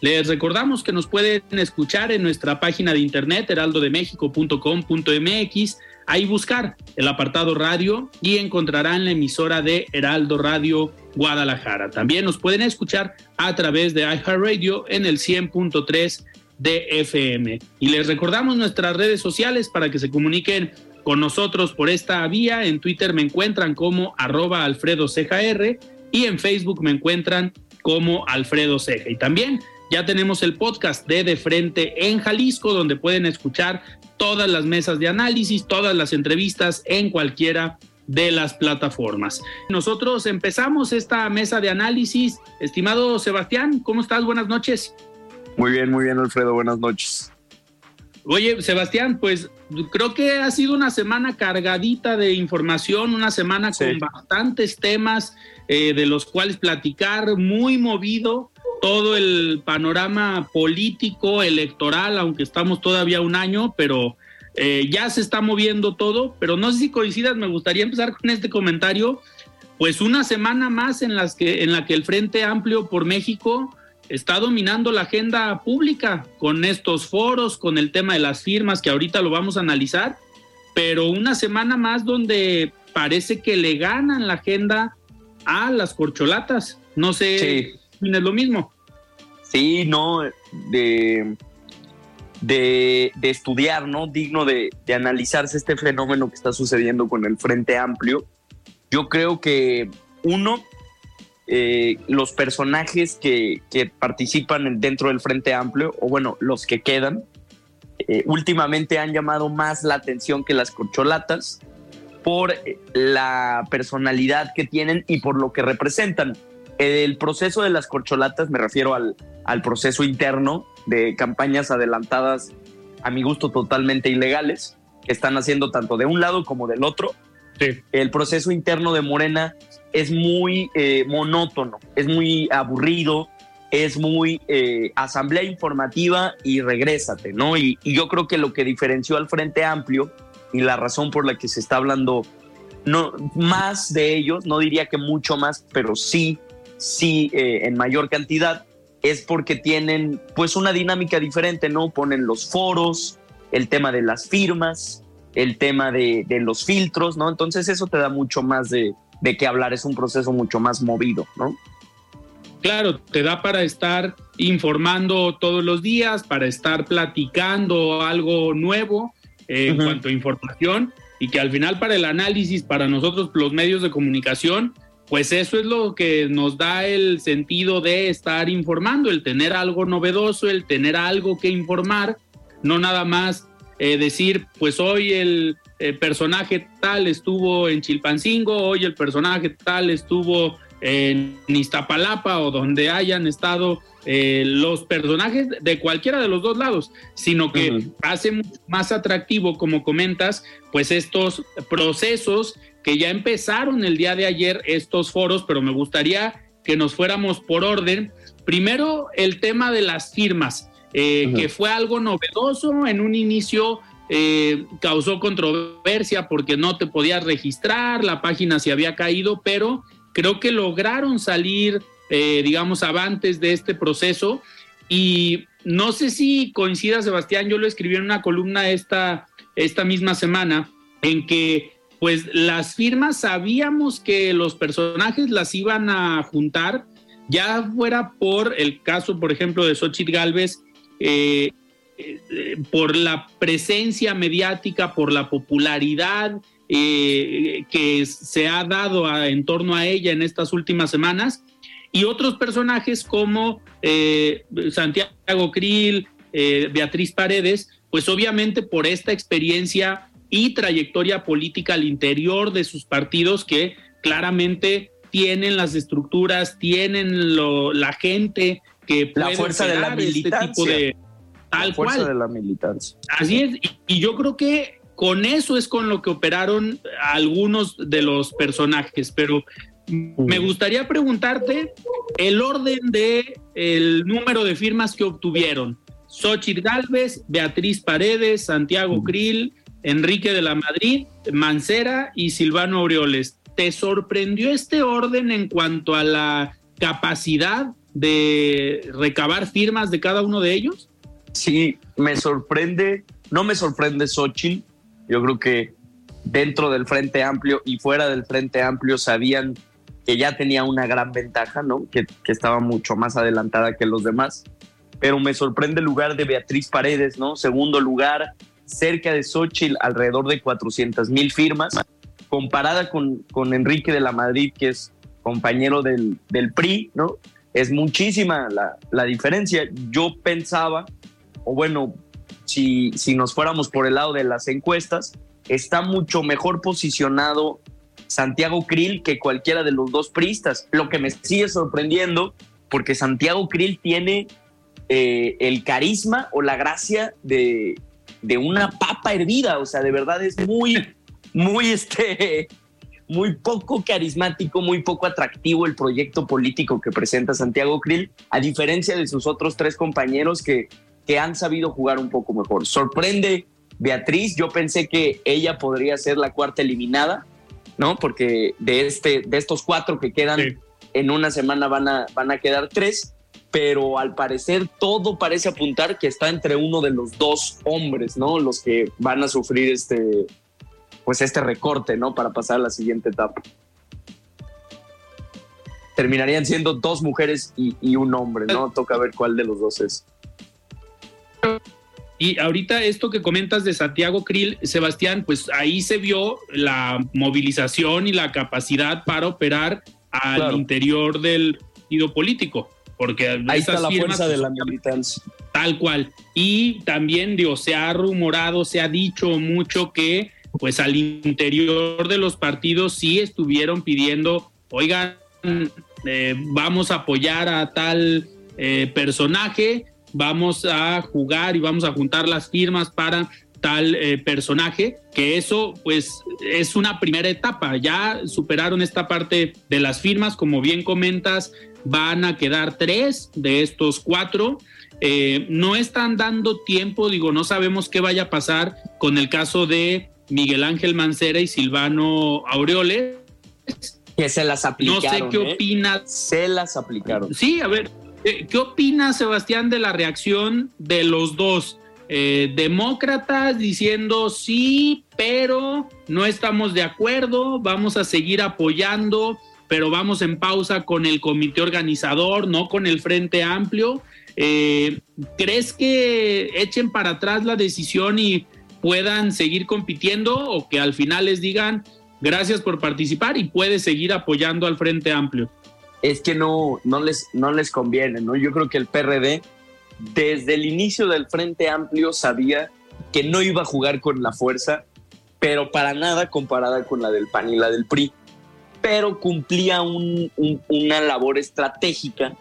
Les recordamos que nos pueden escuchar en nuestra página de internet heraldodemexico.com.mx. Ahí buscar el apartado radio y encontrarán la emisora de Heraldo Radio Guadalajara. También nos pueden escuchar a través de iHeartRadio en el 100.3 de FM. Y les recordamos nuestras redes sociales para que se comuniquen con nosotros por esta vía. En Twitter me encuentran como arroba Alfredo y en Facebook me encuentran como Alfredo Ceja. Y también ya tenemos el podcast de De Frente en Jalisco, donde pueden escuchar todas las mesas de análisis, todas las entrevistas en cualquiera de las plataformas. Nosotros empezamos esta mesa de análisis. Estimado Sebastián, ¿cómo estás? Buenas noches. Muy bien, muy bien, Alfredo. Buenas noches. Oye, Sebastián, pues creo que ha sido una semana cargadita de información, una semana con bastantes temas eh, de los cuales platicar, muy movido todo el panorama político, electoral, aunque estamos todavía un año, pero eh, ya se está moviendo todo. Pero no sé si coincidas, me gustaría empezar con este comentario. Pues una semana más en, las que, en la que el Frente Amplio por México está dominando la agenda pública con estos foros, con el tema de las firmas, que ahorita lo vamos a analizar, pero una semana más donde parece que le ganan la agenda a las corcholatas. No sé si es lo mismo. Sí, no, de, de, estudiar, ¿no? Digno de, de, analizarse este fenómeno que está sucediendo con el Frente Amplio. Yo creo que uno, eh, los personajes que, que, participan dentro del Frente Amplio, o bueno, los que quedan, eh, últimamente han llamado más la atención que las corcholatas por la personalidad que tienen y por lo que representan. El proceso de las corcholatas, me refiero al, al proceso interno de campañas adelantadas, a mi gusto totalmente ilegales, que están haciendo tanto de un lado como del otro. El proceso interno de Morena es muy eh, monótono, es muy aburrido, es muy eh, asamblea informativa y regrésate, ¿no? Y, y, yo creo que lo que diferenció al Frente Amplio y la razón por la que se está hablando no más de ellos, no diría que mucho más, pero sí, sí eh, en mayor cantidad, es porque tienen pues una dinámica diferente, ¿no? Ponen los foros, el tema de las firmas, el tema de, de los filtros, ¿no? Entonces eso te da mucho más de, de qué hablar, es un proceso mucho más movido, ¿no? Claro, te da para estar informando todos los días, para estar platicando algo nuevo en cuanto a información y que al final para el análisis, para nosotros los medios de comunicación, pues eso es lo que nos da el sentido de estar informando, el tener algo novedoso, el tener algo que informar, no nada más eh, decir, pues hoy el eh, personaje tal estuvo en Chilpancingo, hoy el personaje tal estuvo en Iztapalapa o donde hayan estado eh, los personajes de cualquiera de los dos lados, sino que hace más atractivo, como comentas, pues estos procesos que ya empezaron el día de ayer, estos foros, pero me gustaría que nos fuéramos por orden. Primero, el tema de las firmas, eh, que fue algo novedoso en un inicio. Eh, causó controversia porque no te podías registrar, la página se había caído, pero creo que lograron salir eh, digamos, avantes de este proceso. Y no sé si coincida, Sebastián, yo lo escribí en una columna esta, esta misma semana, en que pues las firmas sabíamos que los personajes las iban a juntar, ya fuera por el caso, por ejemplo, de Xochitl Galvez, eh, eh, por la presencia mediática, por la popularidad que se ha dado en torno a ella en estas últimas semanas, y otros personajes como eh, Santiago Krill, eh, Beatriz Paredes, pues obviamente por esta experiencia y trayectoria política al interior de sus partidos que claramente tienen las estructuras, tienen lo, la gente que puede la fuerza de la este tipo de tal la fuerza de la militancia. Así es, y, yo creo que con eso es con lo que operaron algunos de los personajes, pero me gustaría preguntarte el orden de el número de firmas que obtuvieron. Xochitl Galvez, Beatriz Paredes, Santiago Krill, Enrique de la Madrid, Mancera y Silvano Aureoles. ¿Te sorprendió este orden en cuanto a la capacidad de recabar firmas de cada uno de ellos? Sí, me sorprende, no me sorprende Xochitl, yo creo que dentro del Frente Amplio y fuera del Frente Amplio sabían que ya tenía una gran ventaja, ¿no? Que, estaba mucho más adelantada que los demás. Pero me sorprende el lugar de Beatriz Paredes, ¿no? Segundo lugar, cerca de Xochitl, alrededor de 400 mil firmas, comparada con, con Enrique de la Madrid, que es compañero del, del PRI, ¿no? Es muchísima la, la diferencia. Yo pensaba, o bueno, si, nos fuéramos por el lado de las encuestas, está mucho mejor posicionado Santiago Krill que cualquiera de los dos priistas, lo que me sigue sorprendiendo, porque Santiago Krill tiene eh, el carisma o la gracia de, de una papa hervida, o sea, de verdad es muy, muy, este, muy poco carismático, muy poco atractivo el proyecto político que presenta Santiago Krill, a diferencia de sus otros tres compañeros que, que han sabido jugar un poco mejor. Sorprende Beatriz, yo pensé que ella podría ser la cuarta eliminada, ¿no? Porque de, este, de estos cuatro que quedan en una semana van a, van a quedar tres pero al parecer todo parece apuntar que está entre uno de los dos hombres, ¿no? Los que van a sufrir este, pues este recorte, ¿no? Para pasar a la siguiente etapa. Terminarían siendo dos mujeres y, un hombre, ¿no? Toca ver cuál de los dos es. Y ahorita esto que comentas de Santiago Krill, Sebastián, pues ahí se vio la movilización y la capacidad para operar al interior del partido político porque ahí está la fuerza de la militancia. Tal cual. Y también, digo, se ha rumorado, se ha dicho mucho que, pues al interior de los partidos sí estuvieron pidiendo, oigan, eh, vamos a apoyar a tal eh, personaje, vamos a jugar y vamos a juntar las firmas para tal eh, personaje, que eso pues es una primera etapa, ya superaron esta parte de las firmas, como bien comentas, van a quedar tres de estos cuatro. Eh, no están dando tiempo, digo, no sabemos qué vaya a pasar con el caso de Miguel Ángel Mancera y Silvano Aureoles. Que se las aplicaron. No sé qué ¿eh? opina. Se las aplicaron. Sí, a ver, ¿qué opina Sebastián de la reacción de los dos? Eh, demócratas diciendo sí, pero no estamos de acuerdo, vamos a seguir apoyando pero vamos en pausa con el comité organizador, no con el Frente Amplio. Eh, ¿Crees que echen para atrás la decisión y puedan seguir compitiendo o que al final les digan gracias por participar y puedes seguir apoyando al Frente Amplio? Es que no, no, les, no les conviene, ¿no? Yo creo que el PRD desde el inicio del Frente Amplio sabía que no iba a jugar con la fuerza, pero para nada comparada con la del PAN y la del PRI pero cumplía una labor estratégica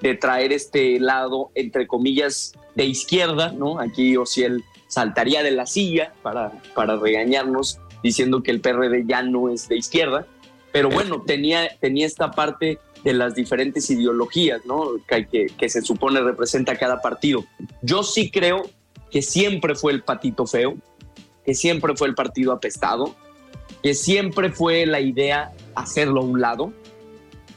de traer este lado, entre comillas, de izquierda, ¿no? Aquí Ociel saltaría de la silla para, para regañarnos diciendo que el PRD ya no es de izquierda, pero bueno, tenía, tenía esta parte de las diferentes ideologías. Que, que se supone representa cada partido. Yo sí creo que siempre fue el patito feo, que siempre fue el partido apestado, que siempre fue la idea hacerlo a un lado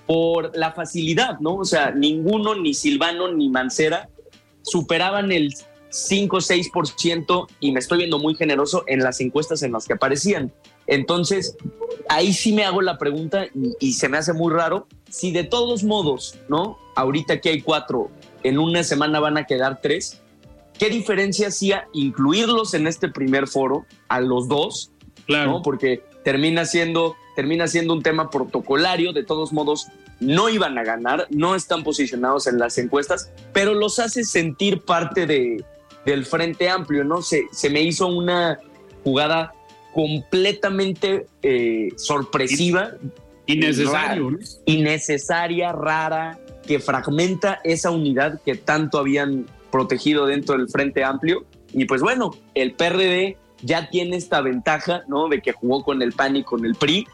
por la facilidad, ¿no? O sea, ninguno, ni Silvano, ni Mancera, superaban el 5 o 6% y me estoy viendo muy generoso en las encuestas en las que aparecían. Entonces, ahí sí me hago la pregunta y, se me hace muy raro si de todos modos, ¿no? Ahorita aquí hay cuatro, en una semana van a quedar tres. ¿Qué diferencia hacía incluirlos en este primer foro a los dos? Claro. Porque termina siendo, termina siendo un tema protocolario, de todos modos no iban a ganar, no están posicionados en las encuestas, pero los hace sentir parte de, del Frente Amplio, ¿no? Se, se me hizo una jugada completamente eh, sorpresiva. Innecesario. Innecesaria, rara, que fragmenta esa unidad que tanto habían protegido dentro del Frente Amplio. Y pues bueno, el PRD ya tiene esta ventaja, ¿no? De que jugó con el PAN y con el PRI.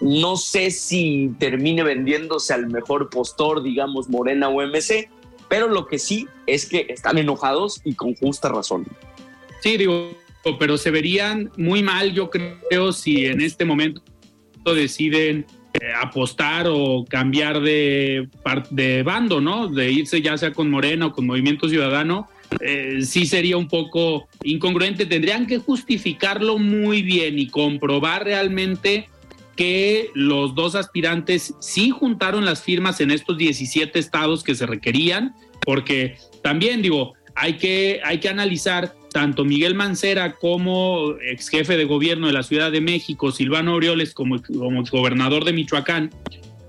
No sé si termine vendiéndose al mejor postor, digamos, Morena o MC, pero lo que sí es que están enojados y con justa razón. Sí, digo, pero se verían muy mal, yo creo, si en este momento deciden eh, apostar o cambiar de, de bando, ¿no? De irse ya sea con Morena o con Movimiento Ciudadano, eh, sí sería un poco incongruente. Tendrían que justificarlo muy bien y comprobar realmente que los dos aspirantes sí juntaron las firmas en estos 17 estados que se requerían, porque también digo, hay que, hay que analizar tanto Miguel Mancera como ex jefe de gobierno de la Ciudad de México, Silvano Aureoles como, como gobernador de Michoacán,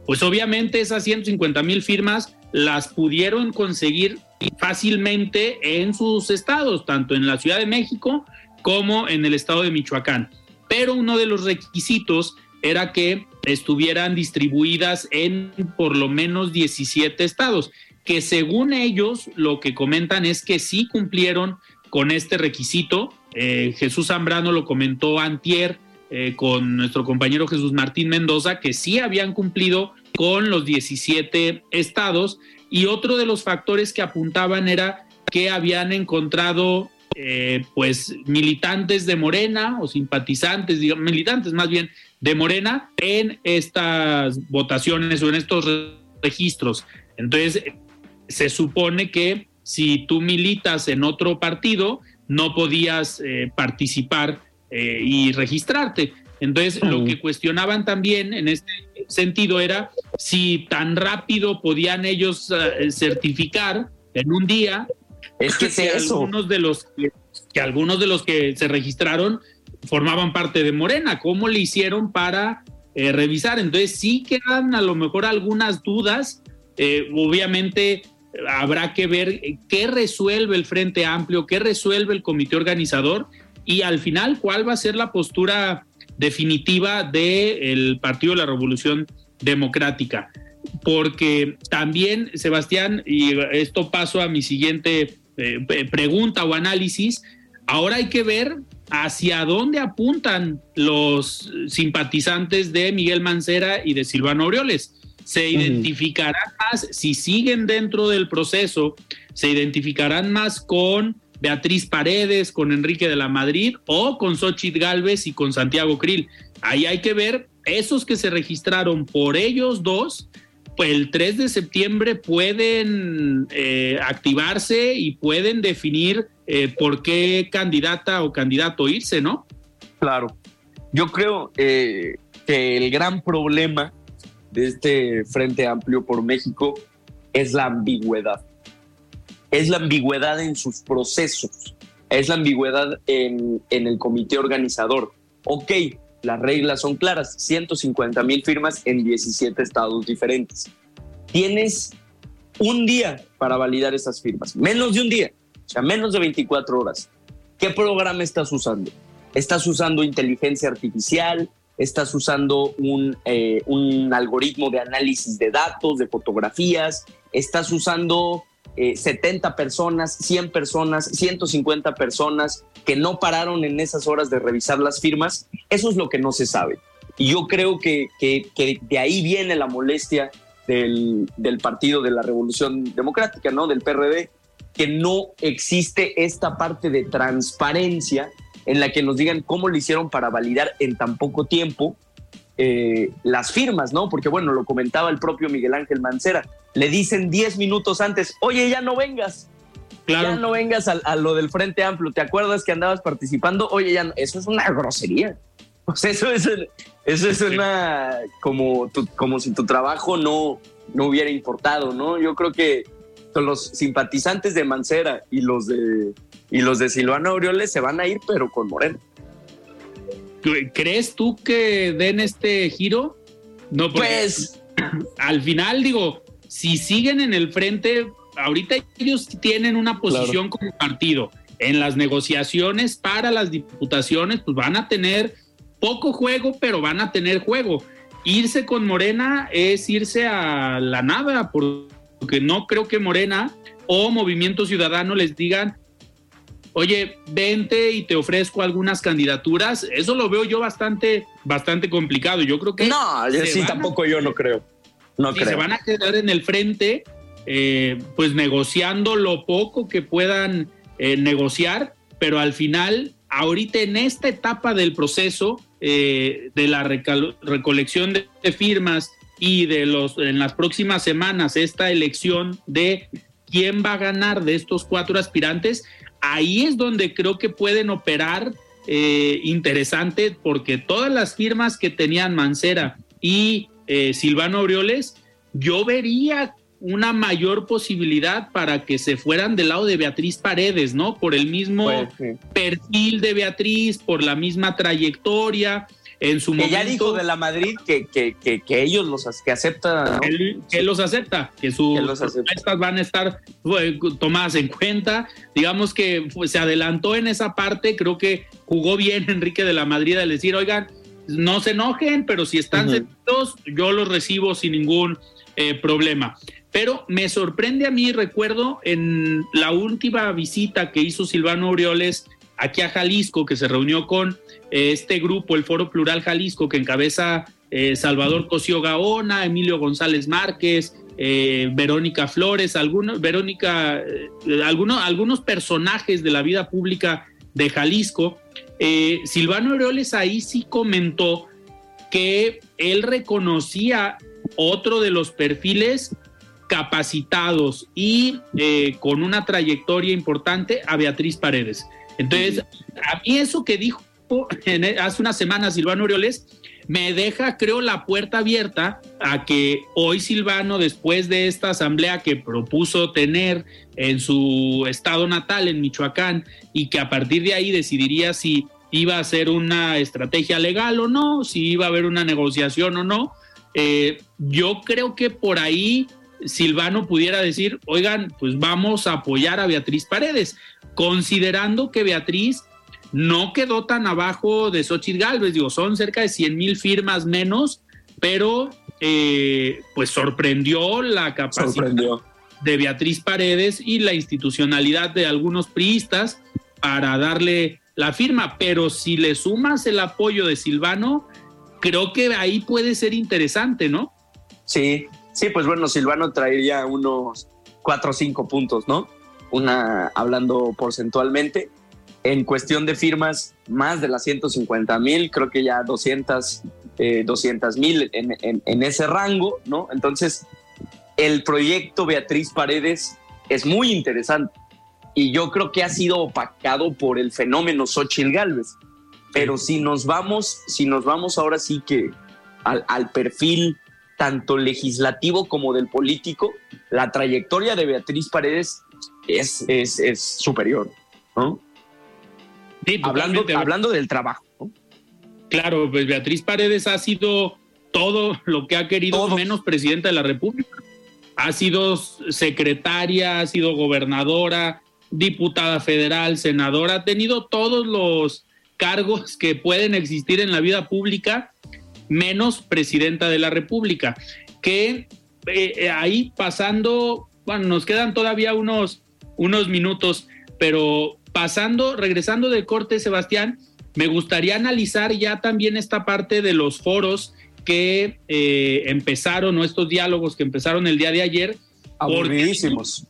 pues obviamente esas 150 mil firmas las pudieron conseguir fácilmente en sus estados, tanto en la Ciudad de México como en el estado de Michoacán. Pero uno de los requisitos era que estuvieran distribuidas en por lo menos 17 estados, que según ellos lo que comentan es que sí cumplieron con este requisito. Eh, Jesús Zambrano lo comentó antier eh, con nuestro compañero Jesús Martín Mendoza, que sí habían cumplido con los 17 estados. Y otro de los factores que apuntaban era que habían encontrado eh, pues militantes de Morena o simpatizantes, digamos, militantes más bien de Morena en estas votaciones o en estos registros. Entonces, se supone que si tú militas en otro partido, no podías eh, participar eh, y registrarte. Entonces, lo que cuestionaban también en este sentido era si tan rápido podían ellos eh, certificar en un día es que, algunos de los que, algunos de los que se registraron formaban parte de Morena. ¿Cómo le hicieron para revisar? Entonces, sí quedan a lo mejor algunas dudas. obviamente, habrá que ver qué resuelve el Frente Amplio, qué resuelve el comité organizador y al final cuál va a ser la postura definitiva del Partido de la Revolución Democrática. Porque también, Sebastián, y esto paso a mi siguiente eh, pregunta o análisis, ahora hay que ver hacia dónde apuntan los simpatizantes de Miguel Mancera y de Silvano Aureoles se identificarán más, si siguen dentro del proceso, se identificarán más con Beatriz Paredes, con Enrique de la Madrid o con Xochitl Galvez y con Santiago Krill. Ahí hay que ver esos que se registraron por ellos dos, pues el 3 de septiembre pueden eh, activarse y pueden definir eh, por qué candidata o candidato irse, ¿no? Claro. Yo creo eh, que el gran problema de este Frente Amplio por México es la ambigüedad. Es la ambigüedad en sus procesos, es la ambigüedad en, el comité organizador. Ok, las reglas son claras, 150 mil firmas en 17 estados diferentes. Tienes un día para validar esas firmas, menos de un día, o sea, menos de 24 horas. ¿Qué programa estás usando? ¿Estás usando inteligencia artificial? Estás usando un, eh, un algoritmo de análisis de datos, de fotografías, estás usando 70 eh, personas, 100 personas, 150 personas que no pararon en esas horas de revisar las firmas. Eso es lo que no se sabe. Y yo creo que, que, de ahí viene la molestia del, del, Partido de la Revolución Democrática, ¿no? Del PRD, que no existe esta parte de transparencia en la que nos digan cómo lo hicieron para validar en tan poco tiempo eh, las firmas, ¿no? Porque bueno, lo comentaba el propio Miguel Ángel Mancera, le dicen 10 minutos antes, oye, ya no vengas. Ya no vengas a, lo del Frente Amplio. ¿Te acuerdas que andabas participando? Oye, ya no. Eso es una grosería. Pues eso es, eso es una. Como, como si tu trabajo no, no hubiera importado, ¿no? Yo creo que los simpatizantes de Mancera y los de y los de Silvano Aureoles se van a ir, pero con Moreno. ¿Crees tú que den este giro? No, pues al final digo, si siguen en el frente, ahorita ellos tienen una posición como partido. En las negociaciones para las diputaciones, pues van a tener poco juego, pero van a tener juego. irse con Morena es irse a la nada, porque no creo que Morena o Movimiento Ciudadano les digan, oye, vente y te ofrezco algunas candidaturas. Eso lo veo yo bastante, bastante complicado. Yo creo que... No, sí, tampoco yo no creo. No se van a quedar en el frente, eh, pues negociando lo poco que puedan eh, negociar, pero al final, ahorita en esta etapa del proceso eh, de la recolección de, firmas y de los en las próximas semanas esta elección de quién va a ganar de estos cuatro aspirantes, ahí es donde creo que pueden operar eh, interesante porque todas las firmas que tenían Mancera y eh, Silvano Aureoles, yo vería una mayor posibilidad para que se fueran del lado de Beatriz Paredes, ¿no? Por el mismo pues, perfil de Beatriz, por la misma trayectoria. En su que ya dijo de la Madrid que, que, que, ellos los que aceptan. Que, los acepta, que sus propuestas van a estar tomadas en cuenta. Digamos que pues, se adelantó en esa parte, creo que jugó bien Enrique de la Madrid al decir, oigan, no se enojen, pero si están sentados, yo los recibo sin ningún eh, problema. Pero me sorprende a mí, recuerdo en la última visita que hizo Silvano Aureoles aquí a Jalisco, que se reunió con eh, este grupo, el Foro Plural Jalisco, que encabeza eh, Salvador Cosío Gaona, Emilio González Márquez, Verónica Flores, algunos, Verónica, algunos, algunos personajes de la vida pública de Jalisco. Silvano Aureoles ahí sí comentó que él reconocía otro de los perfiles capacitados y eh, con una trayectoria importante a Beatriz Paredes. Entonces, a mí eso que dijo e, hace una semana Silvano Orioles me deja, creo, la puerta abierta a que hoy Silvano, después de esta asamblea que propuso tener en su estado natal, en Michoacán, y que a partir de ahí decidiría si iba a ser una estrategia legal o no, si iba a haber una negociación o no, eh, yo creo que por ahí Silvano pudiera decir, oigan, pues vamos a apoyar a Beatriz Paredes, considerando que Beatriz no quedó tan abajo de Xochitl Galvez, digo, son cerca de 100 mil firmas menos, pero eh, pues sorprendió la capacidad de Beatriz Paredes y la institucionalidad de algunos priistas para darle la firma, pero si le sumas el apoyo de Silvano, creo que ahí puede ser interesante, ¿no? Sí, Sí, pues bueno, Silvano traería unos cuatro o cinco puntos, ¿no? Una, hablando porcentualmente. En cuestión de firmas, más de las 150 mil, creo que ya 200 eh, mil en, ese rango, ¿no? Entonces, el proyecto Beatriz Paredes es muy interesante y yo creo que ha sido opacado por el fenómeno Xochitl Galvez. Pero si nos vamos, si nos vamos ahora sí que al, al perfil tanto legislativo como del político, la trayectoria de Beatriz Paredes es, es, superior, ¿no? hablando, hablando del trabajo. Claro, pues Beatriz Paredes ha sido todo lo que ha querido, menos presidenta de la República. Ha sido secretaria, ha sido gobernadora, diputada federal, senadora, ha tenido todos los cargos que pueden existir en la vida pública menos presidenta de la República, que eh, ahí pasando, bueno, nos quedan todavía unos, unos minutos, pero pasando, regresando de corte, Sebastián, me gustaría analizar ya también esta parte de los foros que eh, empezaron, o estos diálogos que empezaron el día de ayer. Aburridísimos.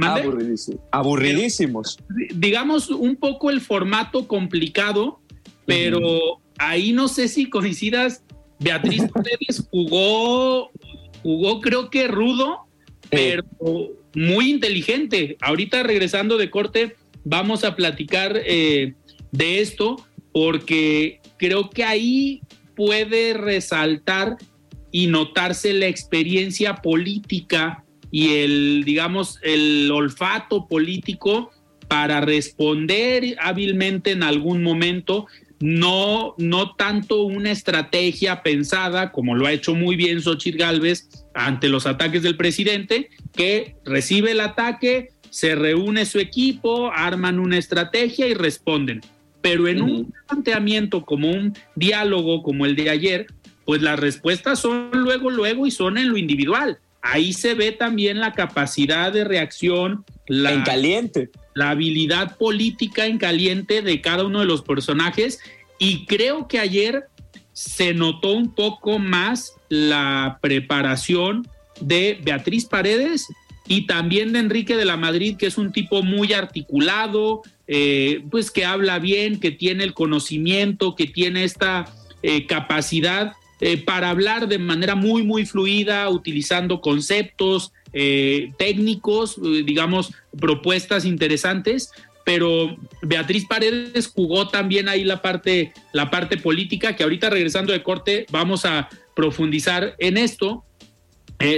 Aburridísimos. Aburridísimos. Digamos un poco el formato complicado, pero ahí no sé si coincidas Beatriz Paredes jugó, jugó creo que rudo, pero muy inteligente. Ahorita regresando de corte, vamos a platicar eh, de esto porque creo que ahí puede resaltar y notarse la experiencia política y el, digamos, el olfato político para responder hábilmente en algún momento no, no tanto una estrategia pensada, como lo ha hecho muy bien Xochitl Galvez ante los ataques del presidente, que recibe el ataque, se reúne su equipo, arman una estrategia y responden. Pero en un planteamiento como un diálogo como el de ayer, pues las respuestas son luego, luego y son en lo individual. Ahí se ve también la capacidad de reacción, la, en caliente. La habilidad política en caliente de cada uno de los personajes. Y creo que ayer se notó un poco más la preparación de Beatriz Paredes y también de Enrique de la Madrid, que es un tipo muy articulado, eh, pues que habla bien, que tiene el conocimiento, que tiene esta eh, capacidad eh, para hablar de manera muy, muy fluida, utilizando conceptos técnicos, digamos, propuestas interesantes, pero Beatriz Paredes jugó también ahí la parte, la parte política, que ahorita regresando de corte vamos a profundizar en esto,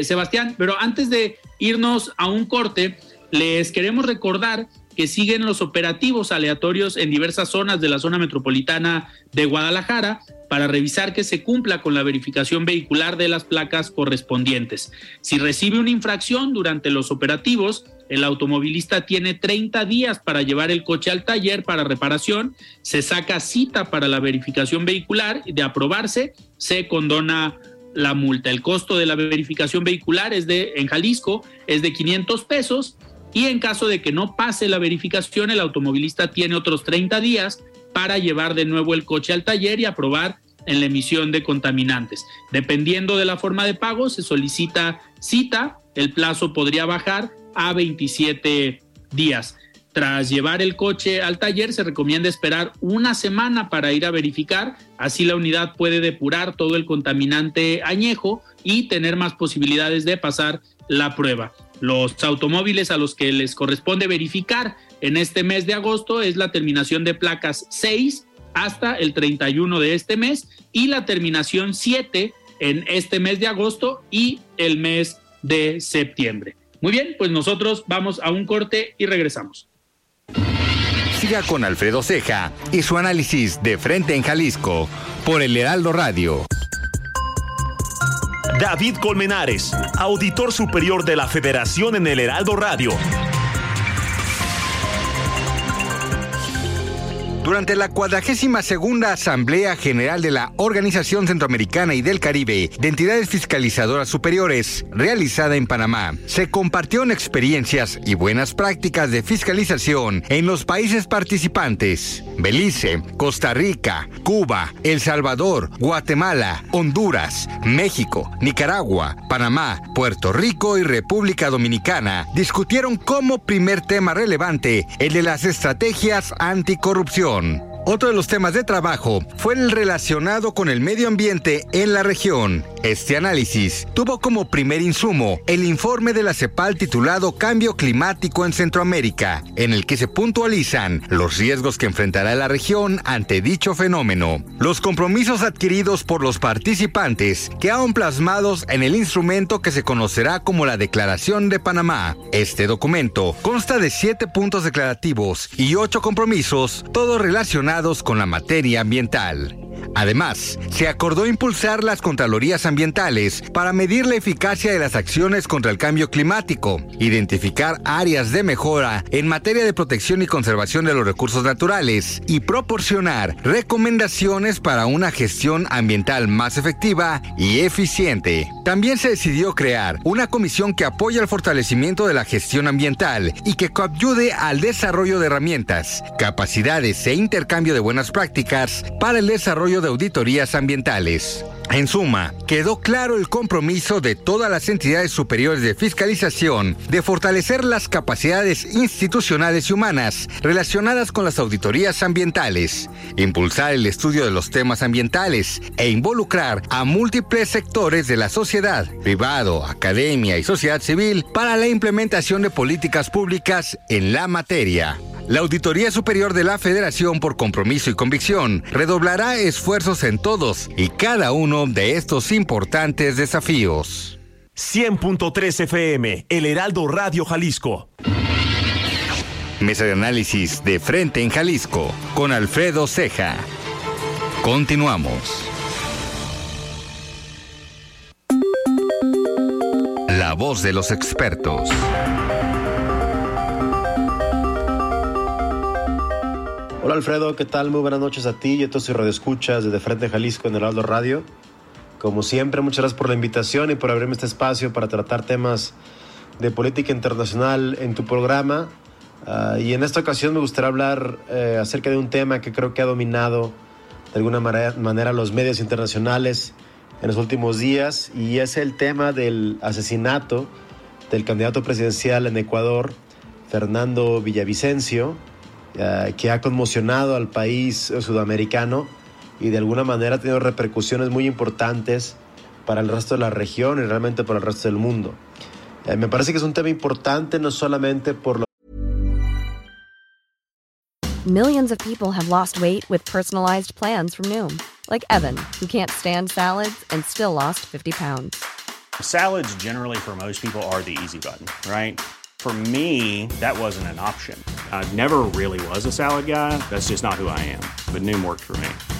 Sebastián, pero antes de irnos a un corte, les queremos recordar que siguen los operativos aleatorios en diversas zonas de la zona metropolitana de Guadalajara para revisar que se cumpla con la verificación vehicular de las placas correspondientes. Si recibe una infracción durante los operativos, el automovilista tiene 30 días para llevar el coche al taller para reparación, se saca cita para la verificación vehicular y de aprobarse se condona la multa. El costo de la verificación vehicular es de en Jalisco es de 500 pesos y en caso de que no pase la verificación, el automovilista tiene otros 30 días para llevar de nuevo el coche al taller y aprobar en la emisión de contaminantes. Dependiendo de la forma de pago, se solicita cita, el plazo podría bajar a 27 días. Tras llevar el coche al taller, se recomienda esperar una semana para ir a verificar, así la unidad puede depurar todo el contaminante añejo y tener más posibilidades de pasar la prueba. Los automóviles a los que les corresponde verificar en este mes de agosto es la terminación de placas 6 hasta el 31 de este mes y la terminación 7 en este mes de agosto y el mes de septiembre. Muy bien, pues nosotros vamos a un corte y regresamos. Siga con Alfredo Ceja y su análisis de frente en Jalisco por el Heraldo Radio. David Colmenares, auditor superior de la Federación en el Heraldo Radio. Durante la cuadragésima segunda Asamblea General de la Organización Centroamericana y del Caribe de Entidades Fiscalizadoras Superiores, realizada en Panamá, se compartieron experiencias y buenas prácticas de fiscalización en los países participantes. Belice, Costa Rica, Cuba, El Salvador, Guatemala, Honduras, México, Nicaragua, Panamá, Puerto Rico y República Dominicana discutieron como primer tema relevante el de las estrategias anticorrupción. León. Otro de los temas de trabajo fue el relacionado con el medio ambiente en la región. Este análisis tuvo como primer insumo el informe de la CEPAL titulado Cambio Climático en Centroamérica, en el que se puntualizan los riesgos que enfrentará la región ante dicho fenómeno, los compromisos adquiridos por los participantes quedaron plasmados en el instrumento que se conocerá como la Declaración de Panamá. Este documento consta de siete puntos declarativos y ocho compromisos, todos relacionados con la materia ambiental. Además, se acordó impulsar las Contralorías Ambientales para medir la eficacia de las acciones contra el cambio climático, identificar áreas de mejora en materia de protección y conservación de los recursos naturales y proporcionar recomendaciones para una gestión ambiental más efectiva y eficiente. También se decidió crear una comisión que apoya el fortalecimiento de la gestión ambiental y que coayude al desarrollo de herramientas, capacidades e intercambio de buenas prácticas para el desarrollo de auditorías ambientales. En suma, quedó claro el compromiso de todas las entidades superiores de fiscalización de fortalecer las capacidades institucionales y humanas relacionadas con las auditorías ambientales, impulsar el estudio de los temas ambientales e involucrar a múltiples sectores de la sociedad, privado, academia y sociedad civil para la implementación de políticas públicas en la materia. La Auditoría Superior de la Federación por Compromiso y Convicción redoblará esfuerzos en todos y cada uno de estos importantes desafíos. 100.3 FM, El Heraldo Radio Jalisco. Mesa de análisis de frente en Jalisco con Alfredo Ceja. Continuamos. La voz de los expertos. Hola Alfredo, ¿qué tal? Muy buenas noches a ti y a todos tus radioescuchas de Frente Jalisco en Heraldo Radio. Como siempre, muchas gracias por la invitación y por abrirme este espacio para tratar temas de política internacional en tu programa. Ah, y en esta ocasión me gustaría hablar eh, acerca de un tema que creo que ha dominado de alguna manera los medios internacionales en los últimos días y es el tema del asesinato del candidato presidencial en Ecuador, Fernando Villavicencio, eh, que ha conmocionado al país sudamericano y de alguna manera ha tenido repercusiones muy importantes para el resto de la región y realmente para el resto del mundo. Eh, me parece que es un tema importante no solamente por lo Millions of people have lost weight with personalized plans from Noom, like Evan, who can't stand salads and still lost 50 pounds. Salads generally for most people are the easy button, right? For me, that wasn't an option. I never really was a salad guy. That's just not who I am. But Noom worked for me.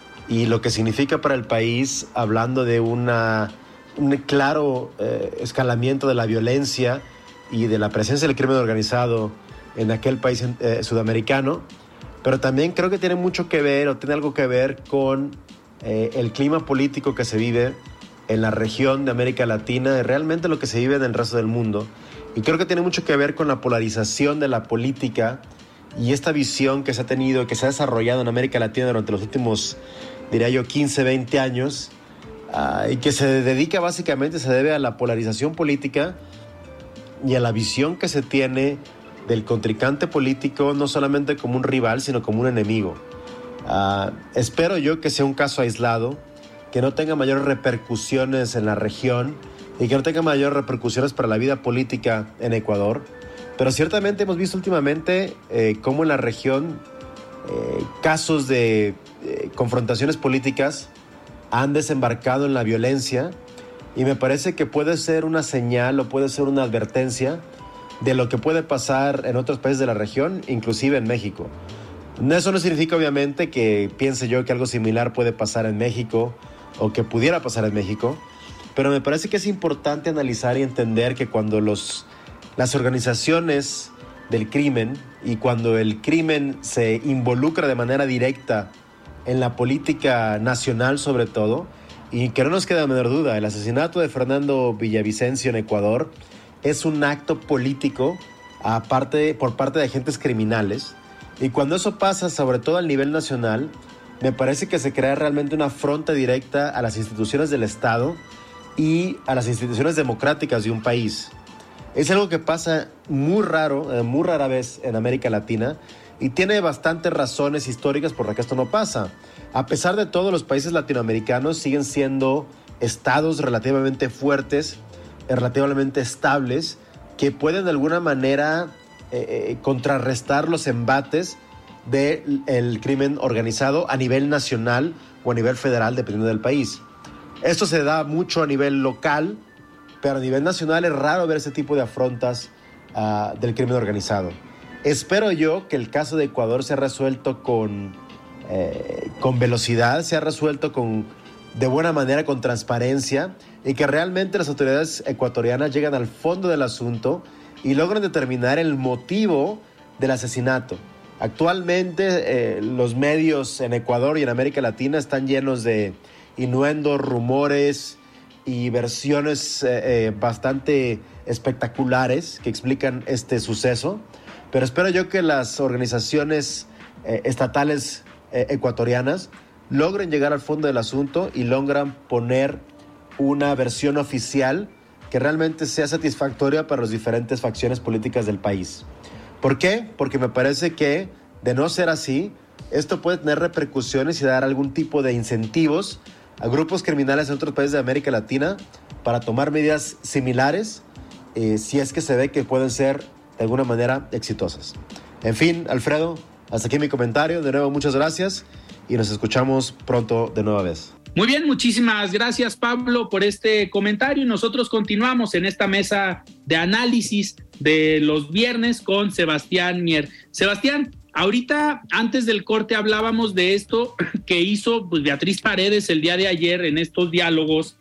y lo que significa para el país, hablando de una, un claro eh, escalamiento de la violencia y de la presencia del crimen organizado en aquel país eh, sudamericano, pero también creo que tiene mucho que ver o tiene algo que ver con eh, el clima político que se vive en la región de América Latina, y realmente lo que se vive en el resto del mundo. Y creo que tiene mucho que ver con la polarización de la política y esta visión que se ha tenido, que se ha desarrollado en América Latina durante los últimos, diría yo, 15, 20 años, uh, y que se dedica básicamente, se debe a la polarización política y a la visión que se tiene del contrincante político, no solamente como un rival, sino como un enemigo. Uh, espero yo que sea un caso aislado, que no tenga mayores repercusiones en la región y que no tenga mayores repercusiones para la vida política en Ecuador. Pero ciertamente hemos visto últimamente eh, cómo en la región eh, casos de eh, confrontaciones políticas han desembarcado en la violencia y me parece que puede ser una señal o puede ser una advertencia de lo que puede pasar en otros países de la región, inclusive en México. Eso no significa obviamente que piense yo que algo similar puede pasar en México o que pudiera pasar en México, pero me parece que es importante analizar y entender que cuando los, las organizaciones del crimen y cuando el crimen se involucra de manera directa en la política nacional sobre todo, y que no nos queda menor duda, el asesinato de Fernando Villavicencio en Ecuador es un acto político aparte, por parte de agentes criminales. Y cuando eso pasa, sobre todo al nivel nacional, me parece que se crea realmente una afronta directa a las instituciones del Estado y a las instituciones democráticas de un país. Es algo que pasa muy raro, eh, muy rara vez en América Latina y tiene bastantes razones históricas por las que esto no pasa. A pesar de todo, los países latinoamericanos siguen siendo estados relativamente fuertes, eh, relativamente estables, que pueden de alguna manera eh, contrarrestar los embates del crimen organizado a nivel nacional o a nivel federal, dependiendo del país. Esto se da mucho a nivel local, pero a nivel nacional es raro ver ese tipo de afrontas uh, del crimen organizado. Espero yo que el caso de Ecuador sea resuelto con, eh, con velocidad, sea resuelto con, de buena manera, con transparencia y que realmente las autoridades ecuatorianas lleguen al fondo del asunto y logren determinar el motivo del asesinato. Actualmente eh, los medios en Ecuador y en América Latina están llenos de innuendos, rumores y versiones eh, bastante espectaculares que explican este suceso. Pero espero yo que las organizaciones eh, estatales eh, ecuatorianas logren llegar al fondo del asunto y logran poner una versión oficial que realmente sea satisfactoria para las diferentes facciones políticas del país. ¿Por qué? Porque me parece que, de no ser así, esto puede tener repercusiones y dar algún tipo de incentivos a grupos criminales en otros países de América Latina para tomar medidas similares eh, si es que se ve que pueden ser de alguna manera exitosas. En fin, Alfredo, hasta aquí mi comentario. De nuevo, muchas gracias y nos escuchamos pronto de nueva vez. Muy bien, muchísimas gracias Pablo por este comentario y nosotros continuamos en esta mesa de análisis de los viernes con Sebastián Mier. Sebastián, ahorita antes del corte hablábamos de esto que hizo pues, Beatriz Paredes el día de ayer en estos diálogos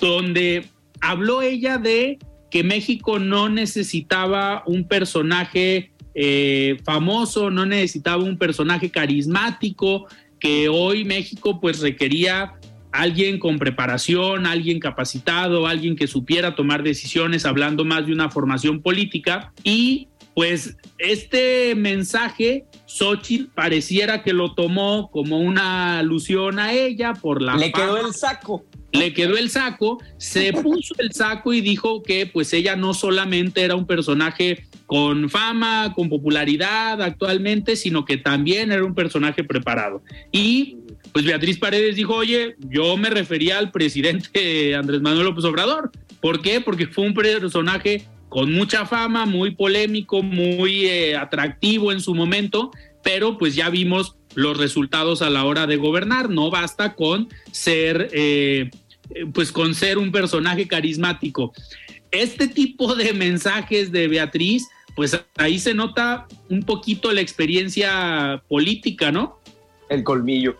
donde habló ella de que México no necesitaba un personaje eh, famoso, no necesitaba un personaje carismático, que hoy México pues requería alguien con preparación, alguien capacitado, alguien que supiera tomar decisiones, hablando más de una formación política. Y pues este mensaje, Xochitl pareciera que lo tomó como una alusión a ella por la... Le quedó el saco le quedó el saco, se puso el saco y dijo que pues ella no solamente era un personaje con fama, con popularidad actualmente, sino que también era un personaje preparado. Y pues Beatriz Paredes dijo, oye, yo me refería al presidente Andrés Manuel López Obrador. ¿Por qué? Porque fue un personaje con mucha fama, muy polémico, muy eh, atractivo en su momento, pero pues ya vimos los resultados a la hora de gobernar. No basta con ser eh, pues con ser un personaje carismático. Este tipo de mensajes de Beatriz, pues ahí se nota un poquito la experiencia política, ¿no? El colmillo,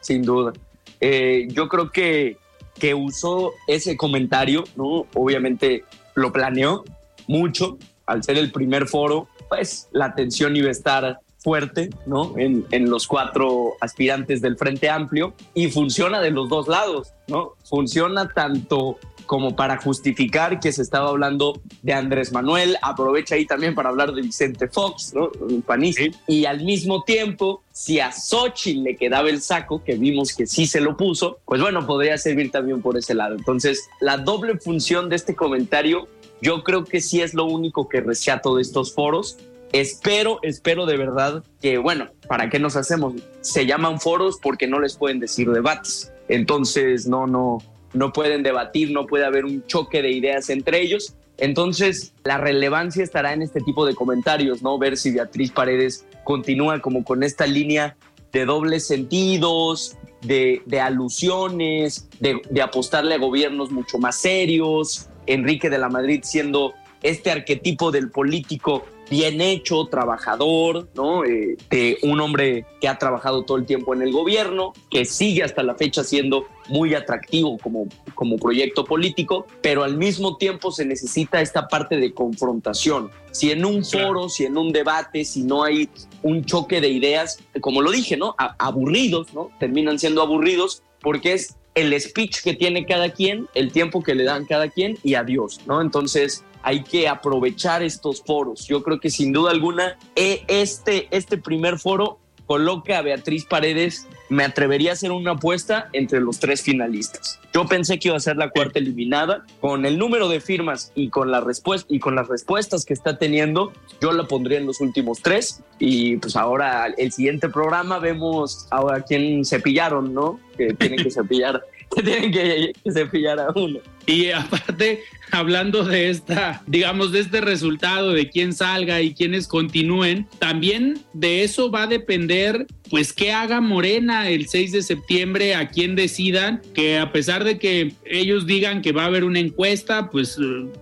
sin duda. Eh, yo creo que, que usó ese comentario, ¿no? Obviamente lo planeó mucho, al ser el primer foro, pues la atención iba a estar fuerte, ¿no? En, en, los cuatro aspirantes del Frente Amplio y funciona de los dos lados, ¿no? Funciona tanto como para justificar que se estaba hablando de Andrés Manuel, aprovecha ahí también para hablar de Vicente Fox, ¿no? Un panista. Y al mismo tiempo, si a Xochitl le quedaba el saco, que vimos que sí se lo puso, pues bueno, podría servir también por ese lado. Entonces, la doble función de este comentario yo creo que sí es lo único que rescato de estos foros Espero, espero de verdad que, bueno, ¿para qué nos hacemos? Se llaman foros porque no les pueden decir debates. Entonces, no, no, no pueden debatir, no puede haber un choque de ideas entre ellos. Entonces, la relevancia estará en este tipo de comentarios, ¿no? Ver si Beatriz Paredes continúa como con esta línea de dobles sentidos, de, de alusiones, de, de apostarle a gobiernos mucho más serios, Enrique de la Madrid siendo este arquetipo del político bien hecho, trabajador, ¿no? Eh, de un hombre que ha trabajado todo el tiempo en el gobierno, que sigue hasta la fecha siendo muy atractivo como, como proyecto político, pero al mismo tiempo se necesita esta parte de confrontación. Si en un foro, si en un debate, si no hay un choque de ideas, como lo dije, ¿no? aburridos, ¿no? Terminan siendo aburridos porque es el speech que tiene cada quien, el tiempo que le dan cada quien y adiós, ¿no? Entonces, hay que aprovechar estos foros. Yo creo que sin duda alguna e, este, este primer foro coloca a Beatriz Paredes, me atrevería a hacer una apuesta entre los tres finalistas. Yo pensé que iba a ser la cuarta eliminada. Con el número de firmas y con, la y con las respuestas que está teniendo, yo la pondría en los últimos tres. Y pues ahora el siguiente programa vemos ahora quién cepillaron, ¿no? Que tienen que cepillar que tienen que, cepillar a uno. Y aparte, hablando de esta, digamos, de este resultado, de quién salga y quiénes continúen, también de eso va a depender, pues, qué haga Morena el 6 de septiembre, a quién decidan, que a pesar de que ellos digan que va a haber una encuesta, pues,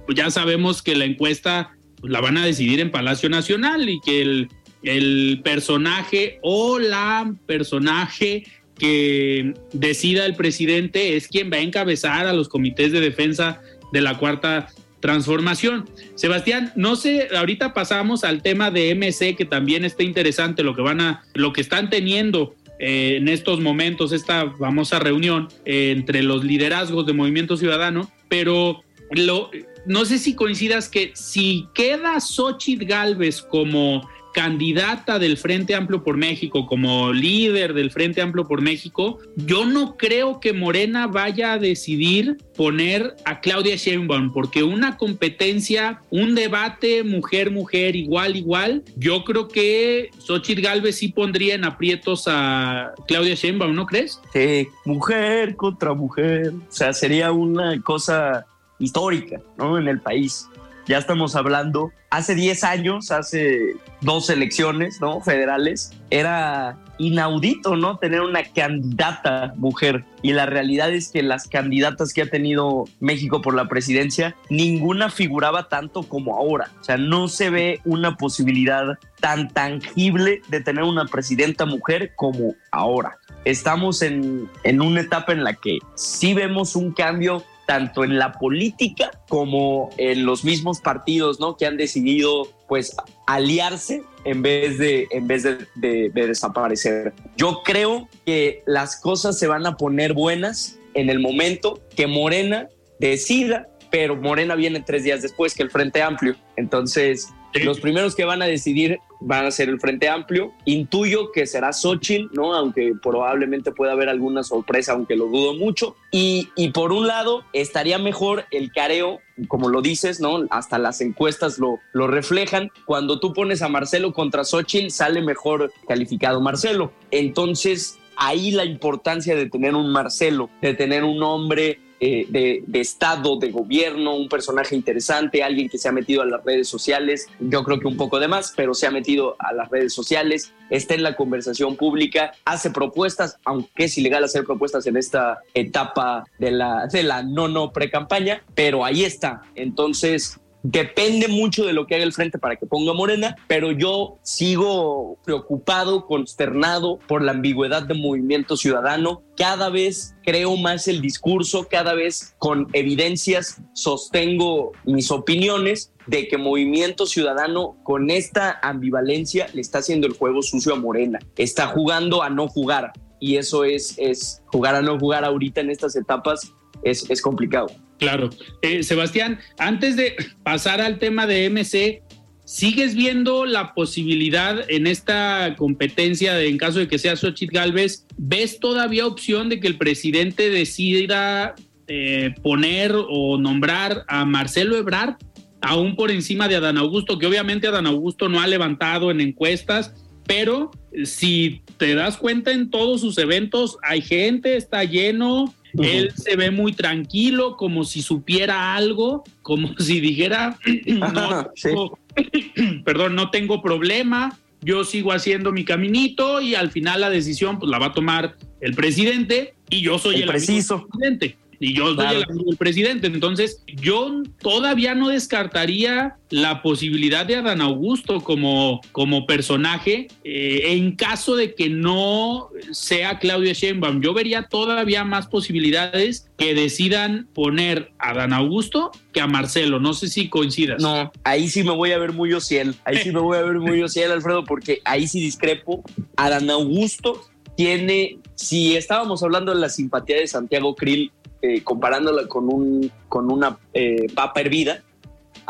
pues ya sabemos que la encuesta pues, la van a decidir en Palacio Nacional y que el, el personaje o la personaje que decida el presidente es quien va a encabezar a los comités de defensa de la cuarta transformación. Sebastián, no sé, ahorita pasamos al tema de MC que también está interesante lo que van a lo que están teniendo eh, en estos momentos esta famosa reunión eh, entre los liderazgos de Movimiento Ciudadano, pero lo, no sé si coincidas que si queda Xochitl Galvez como candidata del Frente Amplio por México, como líder del Frente Amplio por México, yo no creo que Morena vaya a decidir poner a Claudia Sheinbaum, porque una competencia, un debate mujer-mujer igual, igual, yo creo que Xochitl Galvez sí pondría en aprietos a Claudia Sheinbaum, ¿no crees? Sí, mujer contra mujer, o sea, sería una cosa histórica, ¿no? En el país ya estamos hablando, hace 10 años, hace dos elecciones, ¿no? Federales, era inaudito, ¿no? Tener una candidata mujer. Y la realidad es que las candidatas que ha tenido México por la presidencia, ninguna figuraba tanto como ahora. O sea, no se ve una posibilidad tan tangible de tener una presidenta mujer como ahora. Estamos en, en una etapa en la que sí vemos un cambio tanto en la política como en los mismos partidos, ¿no? Que han decidido, pues, aliarse en vez de, en vez de, desaparecer. Yo creo que las cosas se van a poner buenas en el momento que Morena decida, pero Morena viene tres días después que el Frente Amplio. Entonces, los primeros que van a decidir van a ser el Frente Amplio. Intuyo que será Xochitl, ¿no? Aunque probablemente pueda haber alguna sorpresa, aunque lo dudo mucho. Y, por un lado, estaría mejor el careo, como lo dices, ¿no? Hasta las encuestas lo, lo reflejan. Cuando tú pones a Marcelo contra Xochitl, sale mejor calificado Marcelo. Entonces, ahí la importancia de tener un Marcelo, de tener un hombre eh, de, Estado, de gobierno, un personaje interesante, alguien que se ha metido a las redes sociales, yo creo que un poco de más, pero se ha metido a las redes sociales, está en la conversación pública, hace propuestas, aunque es ilegal hacer propuestas en esta etapa de la, de la no-no pre-campaña, pero ahí está. Entonces, Depende mucho de lo que haga el frente para que ponga Morena, pero yo sigo preocupado, consternado por la ambigüedad de Movimiento Ciudadano. Cada vez creo más el discurso, cada vez con evidencias sostengo mis opiniones de que Movimiento Ciudadano con esta ambivalencia le está haciendo el juego sucio a Morena. Está jugando a no jugar y eso es, es jugar a no jugar ahorita en estas etapas es, es complicado. Claro. Eh, Sebastián, antes de pasar al tema de MC, ¿sigues viendo la posibilidad en esta competencia, de, en caso de que sea Xochitl Galvez, ves todavía opción de que el presidente decida eh, poner o nombrar a Marcelo Ebrard aún por encima de Adán Augusto, que obviamente Adán Augusto no ha levantado en encuestas, pero si te das cuenta en todos sus eventos, hay gente, está lleno, él se ve muy tranquilo, como si supiera algo, como si dijera, perdón, no tengo problema, yo sigo haciendo mi caminito y al final la decisión pues la va a tomar el presidente y yo soy el, preciso. presidente y yo soy el presidente. Entonces, yo todavía no descartaría la posibilidad de Adán Augusto como, como personaje eh, en caso de que no sea Claudia Sheinbaum. Yo vería todavía más posibilidades que decidan poner a Adán Augusto que a Marcelo. No sé si coincidas. No, ahí sí me voy a ver muy ociel. Ahí sí me voy a ver muy ociel, Alfredo, porque ahí sí discrepo. Adán Augusto tiene, si estábamos hablando de la simpatía de Santiago Krill eh, comparándola con, un, con una eh, papa hervida,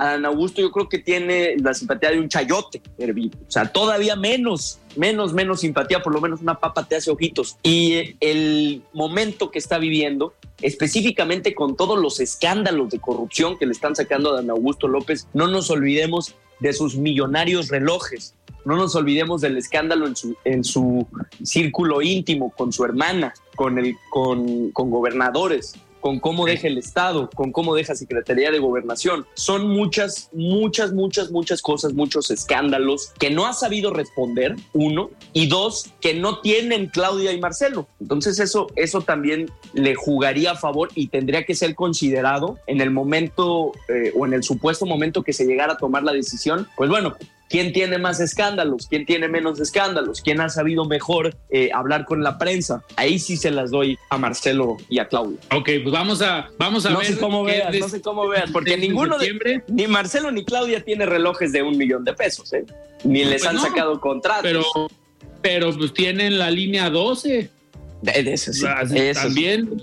Adán Augusto yo creo que tiene la simpatía de un chayote hervido. O sea, todavía menos, menos, menos simpatía, por lo menos una papa te hace ojitos. Y el momento que está viviendo, específicamente con todos los escándalos de corrupción que le están sacando a Adán Augusto López, no nos olvidemos de sus millonarios relojes. No nos olvidemos del escándalo en su, en su círculo íntimo con su hermana, con, el, con, con gobernadores, con cómo deja el Estado, con cómo deja Secretaría de Gobernación. Son muchas, muchas, muchas, muchas cosas, muchos escándalos que no ha sabido responder, uno, y dos, que no tienen Claudia y Marcelo. Entonces eso, eso también le jugaría a favor y tendría que ser considerado en el momento eh, o en el supuesto momento que se llegara a tomar la decisión. Pues bueno, quién tiene más escándalos, quién tiene menos escándalos, quién ha sabido mejor eh, hablar con la prensa. Ahí sí se las doy a Marcelo y a Claudio. Ok, pues vamos a, vamos a no ver. Sé cómo veas, no sé cómo veas, porque ninguno de, ni Marcelo ni Claudia tiene relojes de un millón de pesos, ¿eh? Ni les pues han sacado contratos. Pero, pero pues tienen la línea 12. De eso sí. También,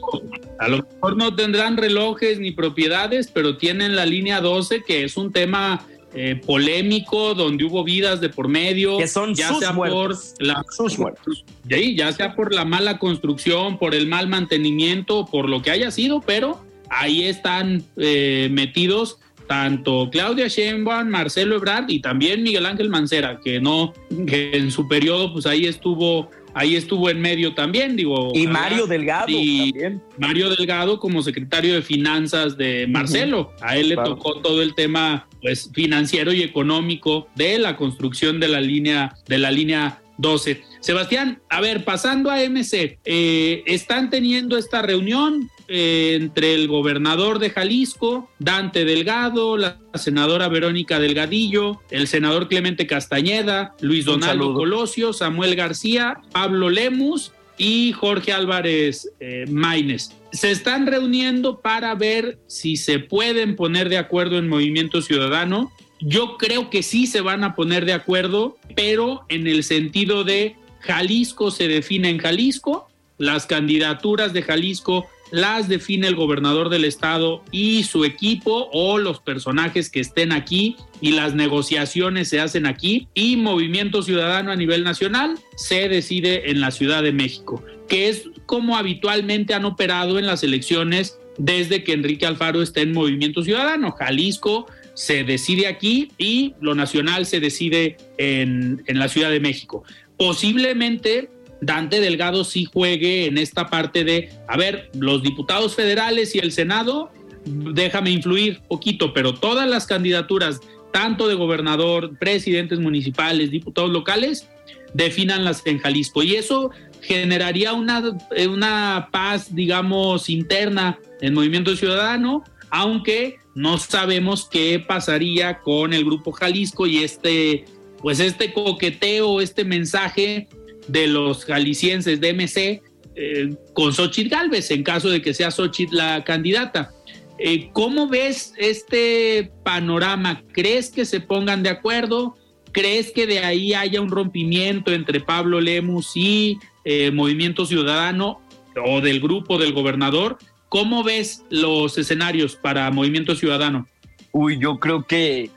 a lo mejor no tendrán relojes ni propiedades, pero tienen la línea 12, que es un tema eh, polémico, donde hubo vidas de por medio, que son ya sus sea muertos. por la sus muertos. ya sea por la mala construcción, por el mal mantenimiento, por lo que haya sido, pero ahí están eh, metidos tanto Claudia Sheinbaum, Marcelo Ebrard y también Miguel Ángel Mancera, que no, que en su periodo, pues ahí estuvo, ahí estuvo en medio también, digo. Y Mario Delgado y también. Mario Delgado como secretario de finanzas de Marcelo. A él le Claro. tocó todo el tema, pues, financiero y económico de la construcción de la línea, de la línea 12. Sebastián, a ver, pasando a MC, eh, están teniendo esta reunión eh, entre el gobernador de Jalisco, Dante Delgado, la senadora Verónica Delgadillo, el senador Clemente Castañeda, Luis Donaldo. Colosio, Samuel García, Pablo Lemus y Jorge Álvarez eh, Maínez. Se están reuniendo para ver si se pueden poner de acuerdo en Movimiento Ciudadano. Yo creo que sí se van a poner de acuerdo, pero en el sentido de Jalisco se define en Jalisco, las candidaturas de Jalisco las define el gobernador del estado y su equipo o los personajes que estén aquí y las negociaciones se hacen aquí y Movimiento Ciudadano a nivel nacional se decide en la Ciudad de México, que es como habitualmente han operado en las elecciones desde que Enrique Alfaro está en Movimiento Ciudadano. Jalisco se decide aquí y lo nacional se decide en, en la Ciudad de México. Posiblemente Dante Delgado sí juegue en esta parte de, a ver, los diputados federales y el Senado, déjame influir poquito, pero todas las candidaturas, tanto de gobernador, presidentes municipales, diputados locales, definanlas en Jalisco. Y eso generaría una, eh, una paz, digamos, interna en Movimiento Ciudadano, aunque no sabemos qué pasaría con el Grupo Jalisco y este, pues este coqueteo, este mensaje de los jaliscienses de MC eh, con Xochitl Galvez, en caso de que sea Xochitl la candidata. Eh, ¿Cómo ves este panorama? ¿Crees que se pongan de acuerdo? ¿Crees que de ahí haya un rompimiento entre Pablo Lemus y eh, Movimiento Ciudadano o del grupo del gobernador? ¿Cómo ves los escenarios para Movimiento Ciudadano? Uy, yo creo que,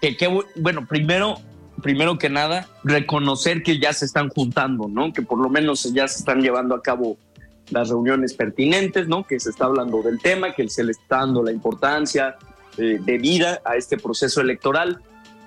que, bueno, primero, primero que nada, reconocer que ya se están juntando, ¿no? Que por lo menos ya se están llevando a cabo las reuniones pertinentes, ¿no? Que se está hablando del tema, que se le está dando la importancia eh, debida a este proceso electoral.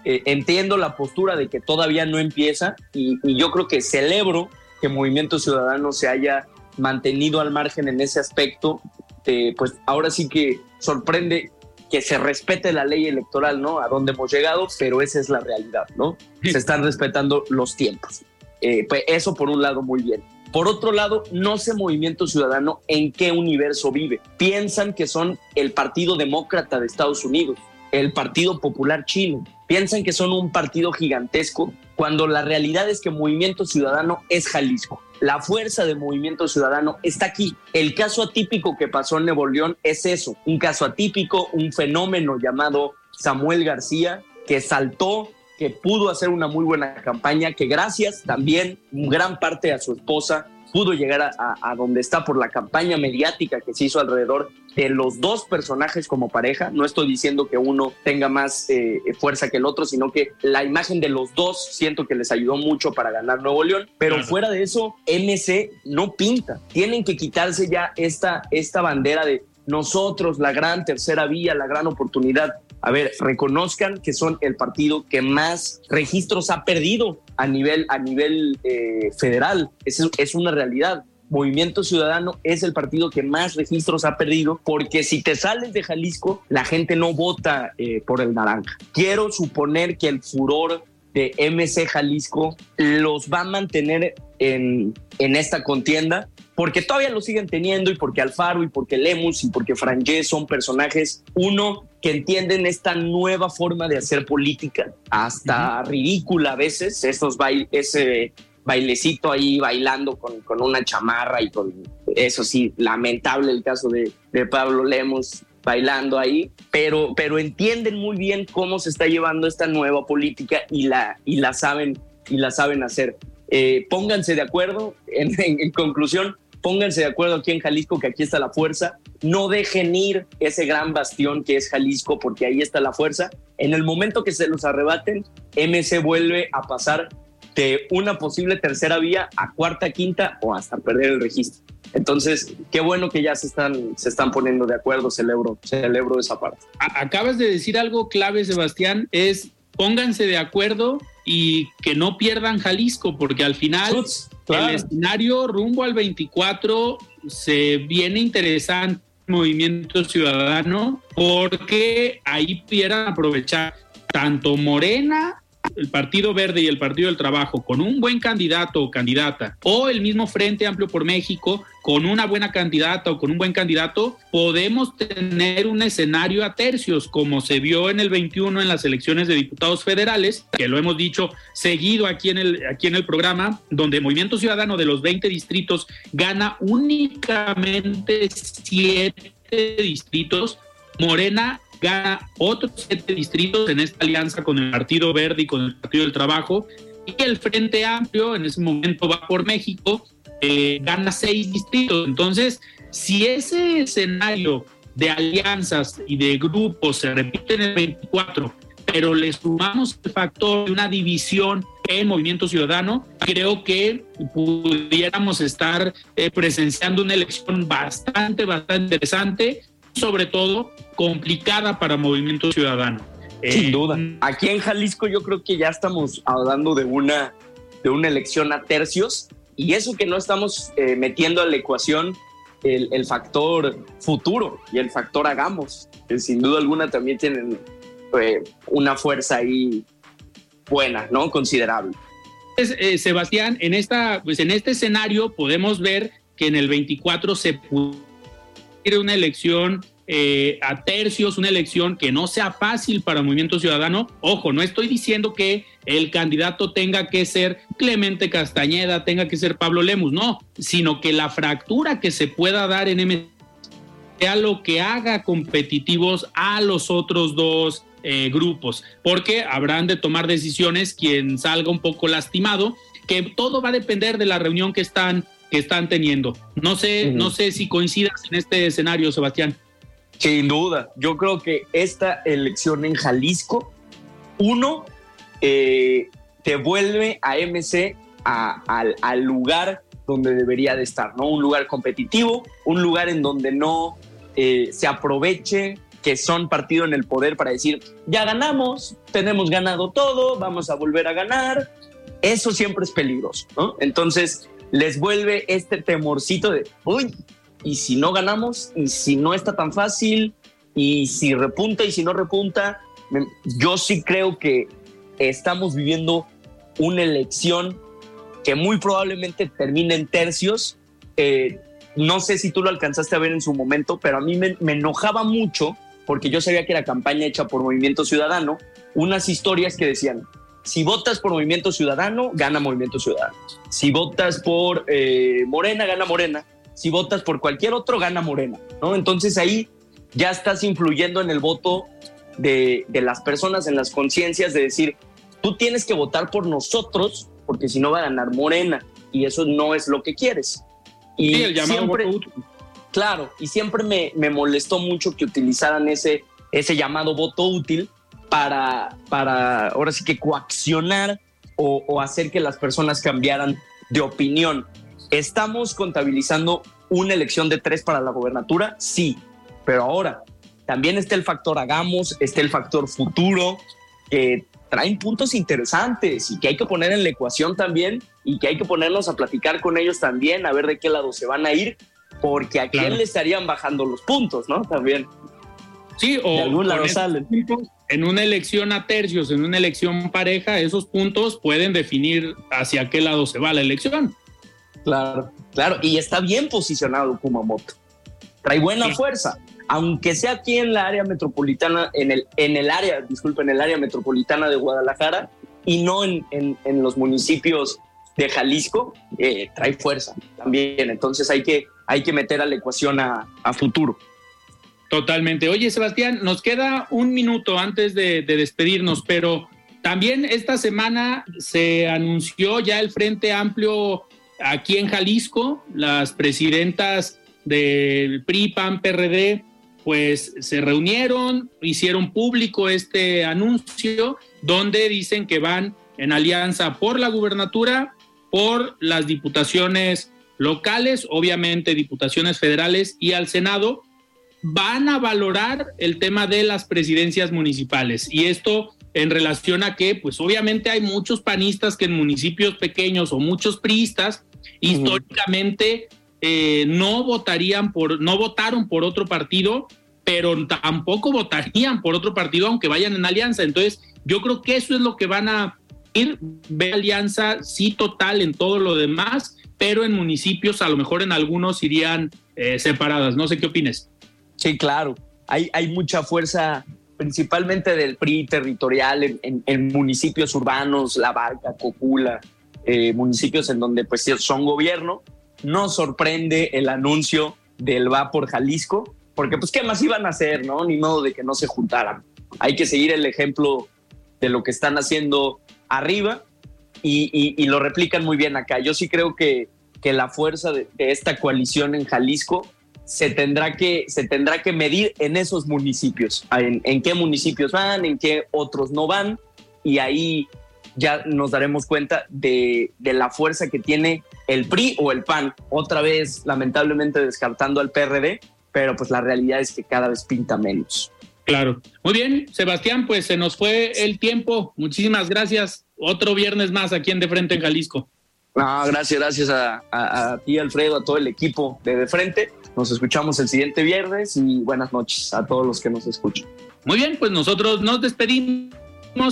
Eh, entiendo la postura de que todavía no empieza y, yo creo que celebro que Movimiento Ciudadano se haya mantenido al margen en ese aspecto. Eh, pues ahora sí que sorprende que se respete la ley electoral, ¿no? A dónde hemos llegado, pero esa es la realidad, ¿no? Se están respetando los tiempos. Eh, pues eso por un lado, muy bien. Por otro lado, no sé Movimiento Ciudadano en qué universo vive. Piensan que son el Partido Demócrata de Estados Unidos, el Partido Popular Chino. Piensan que son un partido gigantesco cuando la realidad es que Movimiento Ciudadano es Jalisco. La fuerza de Movimiento Ciudadano está aquí. El caso atípico que pasó en Nuevo León es eso, un caso atípico, un fenómeno llamado Samuel García, que saltó, que pudo hacer una muy buena campaña, que gracias también gran parte a su esposa pudo llegar a, a, donde está por la campaña mediática que se hizo alrededor de los dos personajes como pareja. No estoy diciendo que uno tenga más eh, fuerza que el otro, sino que la imagen de los dos siento que les ayudó mucho para ganar Nuevo León. Pero claro. fuera de eso, MC no pinta. Tienen que quitarse ya esta, esta bandera de nosotros, la gran tercera vía, la gran oportunidad. A ver, reconozcan que son el partido que más registros ha perdido a nivel, a nivel eh, federal. Es, es una realidad. Movimiento Ciudadano es el partido que más registros ha perdido porque si te sales de Jalisco, la gente no vota eh, por el naranja. Quiero suponer que el furor de MC Jalisco los va a mantener en, en esta contienda porque todavía lo siguen teniendo y porque Alfaro y porque Lemus y porque Frangé son personajes, uno, que entienden esta nueva forma de hacer política, hasta uh -huh. ridícula a veces, estos ese bailecito ahí bailando con, con, una chamarra y con eso sí, lamentable el caso de, de Pablo Lemus bailando ahí, pero, pero entienden muy bien cómo se está llevando esta nueva política y la, y la, saben, y la saben hacer. Eh, pónganse de acuerdo, en, en conclusión, pónganse de acuerdo aquí en Jalisco que aquí está la fuerza, no dejen ir ese gran bastión que es Jalisco porque ahí está la fuerza. En el momento que se los arrebaten, MC vuelve a pasar de una posible tercera vía a cuarta, quinta o hasta perder el registro. Entonces, qué bueno que ya se están, se están poniendo de acuerdo, celebro, celebro esa parte. Acabas de decir algo clave, Sebastián, es pónganse de acuerdo y que no pierdan Jalisco, porque al final el escenario rumbo al 24 se viene interesante movimiento ciudadano porque ahí pudieran aprovechar tanto Morena el Partido Verde y el Partido del Trabajo con un buen candidato o candidata, o el mismo Frente Amplio por México con una buena candidata o con un buen candidato, podemos tener un escenario a tercios, como se vio en el 21 en las elecciones de diputados federales, que lo hemos dicho seguido aquí en el, aquí en el programa, donde Movimiento Ciudadano de los 20 distritos gana únicamente 7 distritos, Morena gana otros siete distritos en esta alianza con el Partido Verde y con el Partido del Trabajo. Y el Frente Amplio, en ese momento va por México, eh, gana seis distritos. Entonces, si ese escenario de alianzas y de grupos se repite en el 24, pero le sumamos el factor de una división en Movimiento Ciudadano, creo que pudiéramos estar eh, presenciando una elección bastante, bastante interesante sobre todo complicada para Movimiento Ciudadano. Sin eh, duda. Aquí en Jalisco yo creo que ya estamos hablando de una, de una elección a tercios y eso que no estamos eh, metiendo a la ecuación el, factor futuro y el factor hagamos, que sin duda alguna también tienen eh, una fuerza ahí buena, ¿no? Considerable. Sebastián, en, esta, pues en este escenario podemos ver que en el 24 se pudo una elección eh, a tercios, una elección que no sea fácil para Movimiento Ciudadano. Ojo, no estoy diciendo que el candidato tenga que ser Clemente Castañeda, tenga que ser Pablo Lemus, no, sino que la fractura que se pueda dar en M sea lo que haga competitivos a los otros dos eh, grupos, porque habrán de tomar decisiones quien salga un poco lastimado, que todo va a depender de la reunión que están que están teniendo. No sé, no sé si coincidas en este escenario, Sebastián. Sin duda, yo creo que esta elección en Jalisco, uno, eh, te vuelve a MC al, lugar donde debería de estar, ¿no? Un lugar competitivo, un lugar en donde no eh, se aproveche que son partido en el poder para decir, ya ganamos, tenemos ganado todo, vamos a volver a ganar. Eso siempre es peligroso, ¿no? Entonces, les vuelve este temorcito de, uy, y si no ganamos, y si no está tan fácil, y si repunta y si no repunta, yo sí creo que estamos viviendo una elección que muy probablemente termine en tercios. Eh, no sé si tú lo alcanzaste a ver en su momento, pero a mí me, me, enojaba mucho porque yo sabía que era campaña hecha por Movimiento Ciudadano, unas historias que decían, si votas por Movimiento Ciudadano, gana Movimiento Ciudadano. Si votas por eh, Morena, gana Morena. Si votas por cualquier otro, gana Morena. ¿no? Entonces ahí ya estás influyendo en el voto de, las personas, en las conciencias de decir, tú tienes que votar por nosotros porque si no va a ganar Morena y eso no es lo que quieres. Y sí, el llamado siempre, voto útil. Claro, y siempre me, me molestó mucho que utilizaran ese, ese llamado voto útil para, para ahora sí que coaccionar o, hacer que las personas cambiaran de opinión. ¿Estamos contabilizando una elección de tres para la gobernatura? Sí, pero ahora también está el factor hagamos, está el factor futuro, que traen puntos interesantes y que hay que poner en la ecuación también y que hay que ponernos a platicar con ellos también, a ver de qué lado se van a ir, porque a quién le estarían bajando los puntos, ¿no? También. Sí, o de algún lado salen en una elección a tercios, en una elección pareja, esos puntos pueden definir hacia qué lado se va la elección. Claro, claro, y está bien posicionado Kumamoto. Trae buena fuerza, aunque sea aquí en la área metropolitana, en el, en el área, disculpe, en el área metropolitana de Guadalajara y no en, en, los municipios de Jalisco, eh, trae fuerza también. Entonces hay que, hay que meter a la ecuación a, a futuro. Totalmente. Oye, Sebastián, nos queda un minuto antes de, despedirnos, pero también esta semana se anunció ya el Frente Amplio aquí en Jalisco, las presidentas del PRI, PAN, PRD, pues se reunieron, hicieron público este anuncio donde dicen que van en alianza por la gubernatura, por las diputaciones locales, obviamente diputaciones federales y al Senado, van a valorar el tema de las presidencias municipales. Y esto en relación a que, pues obviamente hay muchos panistas que en municipios pequeños o muchos priistas históricamente eh, no votarían por, no votaron por otro partido, pero tampoco votarían por otro partido aunque vayan en alianza. Entonces, yo creo que eso es lo que van a ir, ver alianza sí total en todo lo demás, pero en municipios a lo mejor en algunos irían eh, separadas. No sé qué opines. Sí, claro. Hay, hay mucha fuerza principalmente del PRI territorial en, municipios urbanos, La Barca, Cocula, eh, municipios en donde pues son gobierno. No sorprende el anuncio del va por Jalisco, porque pues qué más iban a hacer, ¿no? Ni modo de que no se juntaran. Hay que seguir el ejemplo de lo que están haciendo arriba y, lo replican muy bien acá. Yo sí creo que, que la fuerza de esta coalición en Jalisco se tendrá que, se tendrá que medir en esos municipios, en, qué municipios van, en qué otros no van, y ahí ya nos daremos cuenta de, la fuerza que tiene el PRI o el PAN, otra vez lamentablemente descartando al PRD, pero pues la realidad es que cada vez pinta menos. Claro. Muy bien, Sebastián, pues se nos fue el tiempo. Muchísimas gracias. Otro viernes más aquí en De Frente en Jalisco. Gracias, gracias a, a, ti, Alfredo, a todo el equipo de De Frente. Nos escuchamos el siguiente viernes y buenas noches a todos los que nos escuchan. Muy bien, pues nosotros nos despedimos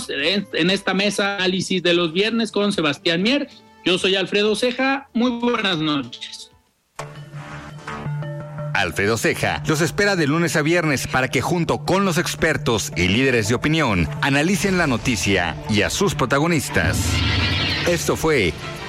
en esta mesa análisis de los viernes con Sebastián Mier. Yo soy Alfredo Ceja. Muy buenas noches. Alfredo Ceja los espera de lunes a viernes para que junto con los expertos y líderes de opinión analicen la noticia y a sus protagonistas. Esto fue